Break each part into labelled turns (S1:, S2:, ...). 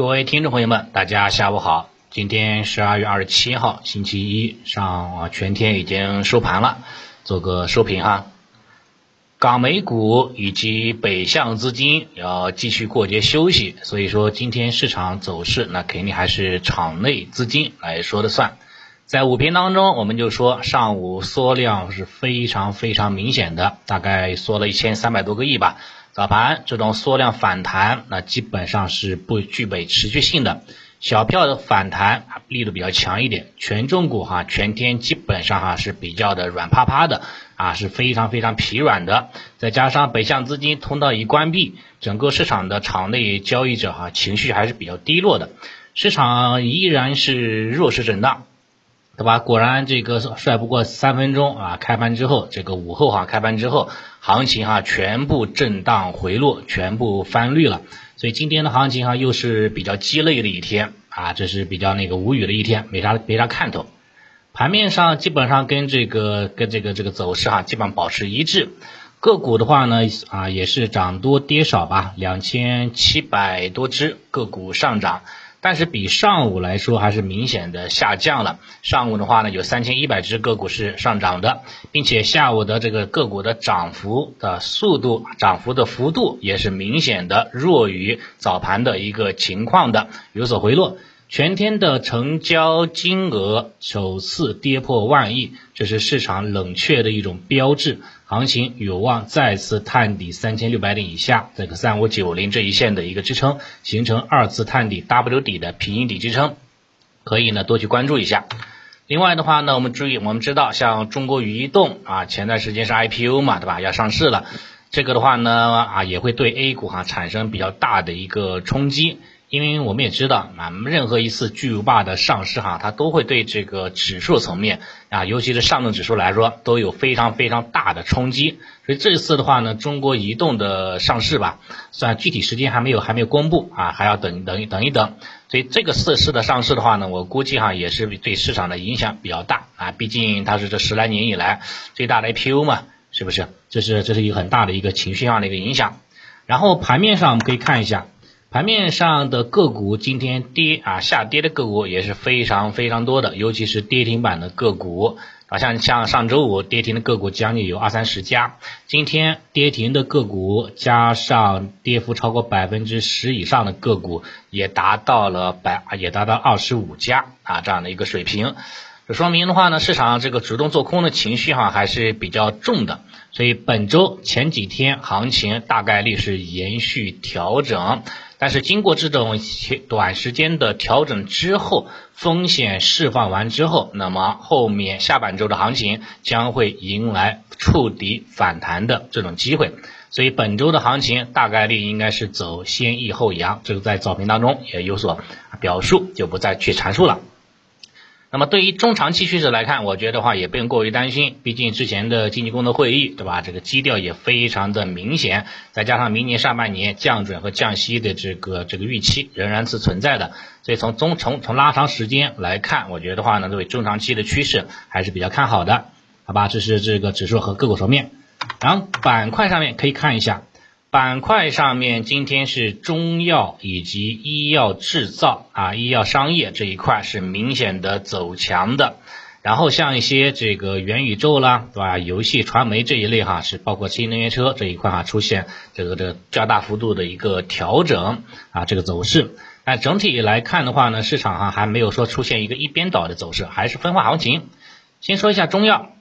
S1: 各位听众朋友们，大家下午好。今天十二月二十七号，星期一上啊，全天已经收盘了，做个收评哈。港美股以及北向资金要继续过节休息，所以说今天市场走势那肯定还是场内资金来说的算。在午评当中，我们就说上午缩量是非常非常明显的，大概缩了一千三百多个亿吧。早盘这种缩量反弹，那基本上是不具备持续性的。小票的反弹力度比较强一点，权重股哈全天基本上哈是比较的软趴趴的啊，是非常非常疲软的。再加上北向资金通道一关闭，整个市场的场内交易者哈情绪还是比较低落的，市场依然是弱势震荡。对吧？果然这个帅不过三分钟啊！开盘之后，这个午后哈，开盘之后，行情哈全部震荡回落，全部翻绿了。所以今天的行情哈又是比较鸡肋的一天啊，这是比较那个无语的一天，没啥没啥看头。盘面上基本上跟这个跟这个这个走势哈基本上保持一致。个股的话呢啊也是涨多跌少吧，两千七百多只个股上涨。但是比上午来说还是明显的下降了。上午的话呢，有三千一百只个股是上涨的，并且下午的这个个股的涨幅的速度、涨幅的幅度也是明显的弱于早盘的一个情况的，有所回落。全天的成交金额首次跌破万亿，这是市场冷却的一种标志，行情有望再次探底三千六百点以下，这个三五九零这一线的一个支撑，形成二次探底 W 底的平阴底支撑，可以呢多去关注一下。另外的话呢，我们注意，我们知道像中国移动啊，前段时间是 IPO 嘛，对吧？要上市了，这个的话呢啊，也会对 A 股哈产生比较大的一个冲击。因为我们也知道啊，任何一次巨无霸的上市哈，它都会对这个指数层面啊，尤其是上证指数来说，都有非常非常大的冲击。所以这次的话呢，中国移动的上市吧，虽然具体时间还没有还没有公布啊，还要等等等一等。所以这个四市的上市的话呢，我估计哈也是对市场的影响比较大啊，毕竟它是这十来年以来最大的 IPO 嘛，是不是？这是这是一个很大的一个情绪上的一个影响。然后盘面上我们可以看一下。盘面上的个股今天跌啊，下跌的个股也是非常非常多的，尤其是跌停板的个股。啊，像像上周五跌停的个股将近有二三十家，今天跌停的个股加上跌幅超过百分之十以上的个股也达到了百，也达到二十五家啊这样的一个水平，说明的话呢，市场这个主动做空的情绪哈还是比较重的，所以本周前几天行情大概率是延续调整。但是经过这种短时间的调整之后，风险释放完之后，那么后面下半周的行情将会迎来触底反弹的这种机会，所以本周的行情大概率应该是走先抑后扬，这个在早评当中也有所表述，就不再去阐述了。那么对于中长期趋势来看，我觉得话也不用过于担心，毕竟之前的经济工作会议，对吧？这个基调也非常的明显，再加上明年上半年降准和降息的这个这个预期仍然是存在的，所以从中从从拉长时间来看，我觉得话呢，对中长期的趋势还是比较看好的，好吧？这是这个指数和个股层面，然后板块上面可以看一下。板块上面，今天是中药以及医药制造啊，医药商业这一块是明显的走强的。然后像一些这个元宇宙啦，对吧？游戏、传媒这一类哈，是包括新能源车这一块哈，出现这个这较大幅度的一个调整啊，这个走势。但整体来看的话呢，市场哈还没有说出现一个一边倒的走势，还是分化行情。先说一下中药。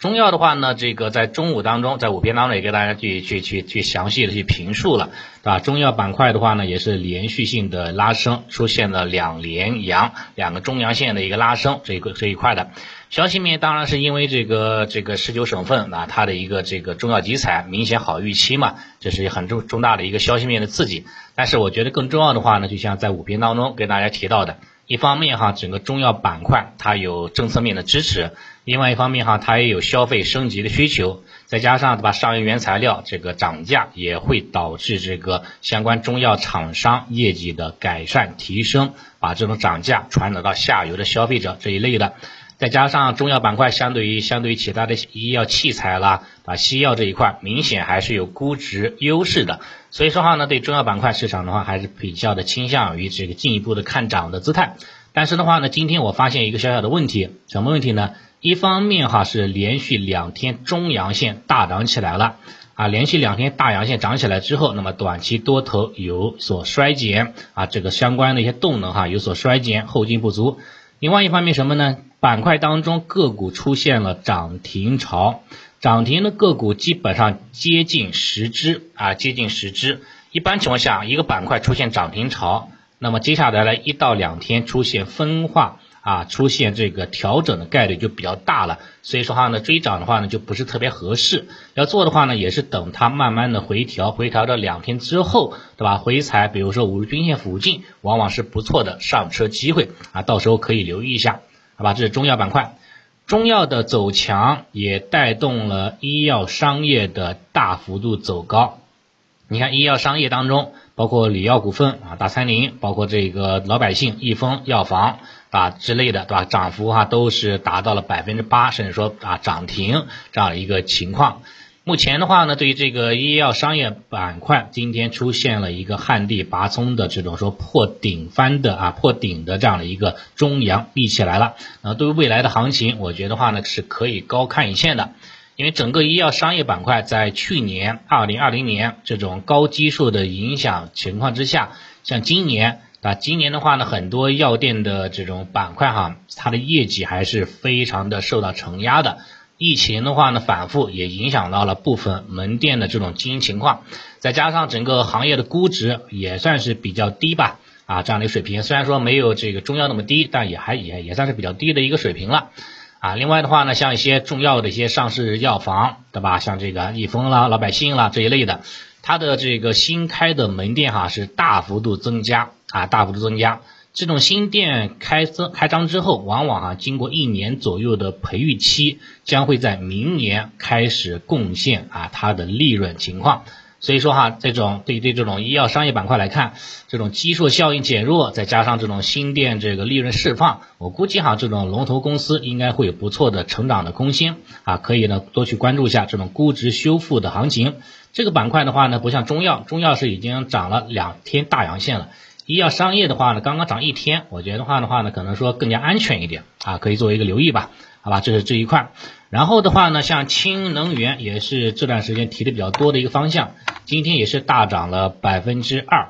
S1: 中药的话呢，这个在中午当中，在午评当中也给大家去去去去详细的去评述了，对吧？中药板块的话呢，也是连续性的拉升，出现了两连阳，两个中阳线的一个拉升，这一个这一块的消息面当然是因为这个这个十九省份啊，它的一个这个中药集采明显好预期嘛，这是很重重大的一个消息面的刺激。但是我觉得更重要的话呢，就像在午评当中跟大家提到的。一方面哈，整个中药板块它有政策面的支持；另外一方面哈，它也有消费升级的需求，再加上对吧，上游原材料这个涨价也会导致这个相关中药厂商业绩的改善提升，把这种涨价传导到下游的消费者这一类的。再加上中药板块相对于相对于其他的医药器材啦啊西药这一块，明显还是有估值优势的。所以说话呢，对中药板块市场的话，还是比较的倾向于这个进一步的看涨的姿态。但是的话呢，今天我发现一个小小的问题，什么问题呢？一方面哈是连续两天中阳线大涨起来了啊，连续两天大阳线涨起来之后，那么短期多头有所衰减啊，这个相关的一些动能哈有所衰减，后劲不足。另外一方面什么呢？板块当中个股出现了涨停潮，涨停的个股基本上接近十只啊，接近十只。一般情况下，一个板块出现涨停潮，那么接下来呢一到两天出现分化。啊，出现这个调整的概率就比较大了，所以说话呢，追涨的话呢就不是特别合适。要做的话呢，也是等它慢慢的回调，回调到两天之后，对吧？回踩，比如说五日均线附近，往往是不错的上车机会啊，到时候可以留意一下，好吧？这是中药板块，中药的走强也带动了医药商业的大幅度走高。你看医药商业当中，包括理药股份啊、大三零，包括这个老百姓、益丰药房。啊之类的，对吧？涨幅哈都是达到了百分之八，甚至说啊涨停这样的一个情况。目前的话呢，对于这个医药商业板块，今天出现了一个旱地拔葱的这种说破顶翻的啊破顶的这样的一个中阳立起来了。那对于未来的行情，我觉得话呢是可以高看一线的，因为整个医药商业板块在去年二零二零年这种高基数的影响情况之下，像今年。啊，今年的话呢，很多药店的这种板块哈，它的业绩还是非常的受到承压的。疫情的话呢，反复也影响到了部分门店的这种经营情况，再加上整个行业的估值也算是比较低吧，啊，这样的一个水平，虽然说没有这个中药那么低，但也还也也算是比较低的一个水平了。啊，另外的话呢，像一些重要的一些上市药房，对吧？像这个益丰啦、老百姓啦这一类的，它的这个新开的门店哈是大幅度增加。啊，大幅度增加，这种新店开增开张之后，往往啊经过一年左右的培育期，将会在明年开始贡献啊它的利润情况。所以说哈，这种对对这种医药商业板块来看，这种基数效应减弱，再加上这种新店这个利润释放，我估计哈这种龙头公司应该会有不错的成长的空间啊，可以呢多去关注一下这种估值修复的行情。这个板块的话呢，不像中药，中药是已经涨了两天大阳线了。医药商业的话呢，刚刚涨一天，我觉得话的话呢，可能说更加安全一点啊，可以作为一个留意吧，好吧，这是这一块。然后的话呢，像氢能源也是这段时间提的比较多的一个方向，今天也是大涨了百分之二。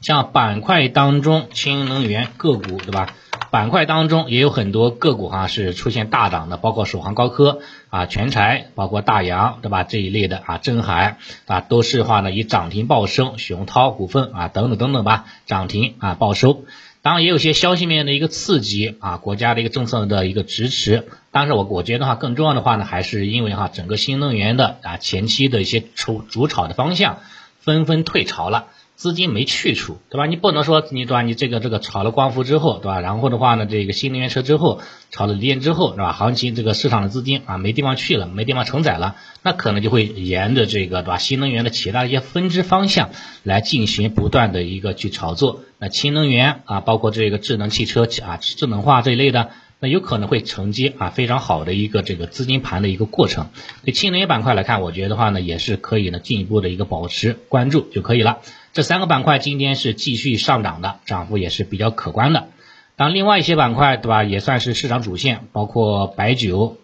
S1: 像板块当中，氢能源个股对吧？板块当中也有很多个股哈是出现大涨的，包括首航高科啊、全柴，包括大洋对吧？这一类的啊，镇海啊，都是话呢以涨停报收，熊涛股份啊等等等等吧，涨停啊报收。当然也有些消息面的一个刺激啊，国家的一个政策的一个支持。但是我我觉得话更重要的话呢，还是因为哈整个新能源的啊前期的一些主主炒的方向纷纷退潮了。资金没去处，对吧？你不能说你对吧？你这个这个炒了光伏之后，对吧？然后的话呢，这个新能源车之后，炒了锂电之后，是吧？行情这个市场的资金啊，没地方去了，没地方承载了，那可能就会沿着这个对吧？新能源的其他一些分支方向来进行不断的一个去炒作。那氢能源啊，包括这个智能汽车啊，智能化这一类的。那有可能会承接啊非常好的一个这个资金盘的一个过程。对氢能源板块来看，我觉得的话呢，也是可以呢进一步的一个保持关注就可以了。这三个板块今天是继续上涨的，涨幅也是比较可观的。当另外一些板块对吧，也算是市场主线，包括白酒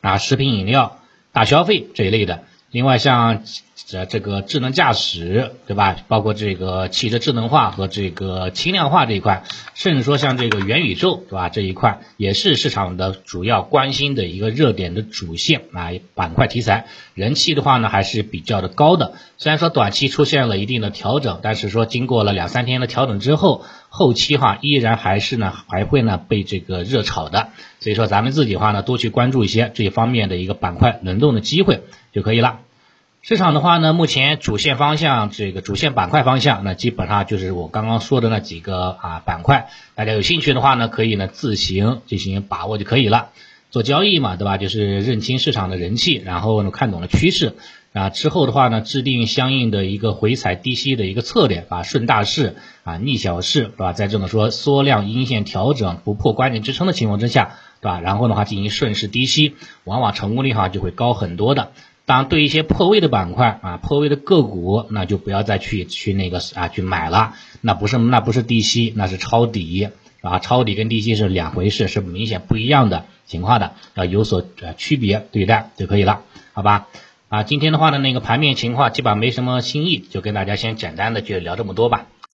S1: 啊、食品饮料、大消费这一类的。另外像。这这个智能驾驶，对吧？包括这个汽车智能化和这个轻量化这一块，甚至说像这个元宇宙，对吧？这一块也是市场的主要关心的一个热点的主线啊板块题材，人气的话呢还是比较的高的。虽然说短期出现了一定的调整，但是说经过了两三天的调整之后，后期哈依然还是呢还会呢被这个热炒的。所以说咱们自己的话呢多去关注一些这一方面的一个板块轮动的机会就可以了。市场的话呢，目前主线方向，这个主线板块方向，那基本上就是我刚刚说的那几个啊板块，大家有兴趣的话呢，可以呢自行进行把握就可以了。做交易嘛，对吧？就是认清市场的人气，然后呢看懂了趋势啊，之后的话呢，制定相应的一个回踩低吸的一个策略啊，顺大势啊，逆小势，是吧？在这种说缩量阴线调整不破关键支撑的情况之下，对吧？然后的话进行顺势低吸，往往成功率哈就会高很多的。当，对一些破位的板块啊，破位的个股，那就不要再去去那个啊去买了，那不是那不是低吸，那是抄底啊，抄底跟低吸是两回事，是明显不一样的情况的，要有所区别对待就可以了，好吧？啊，今天的话呢，那个盘面情况基本上没什么新意，就跟大家先简单的就聊这么多吧。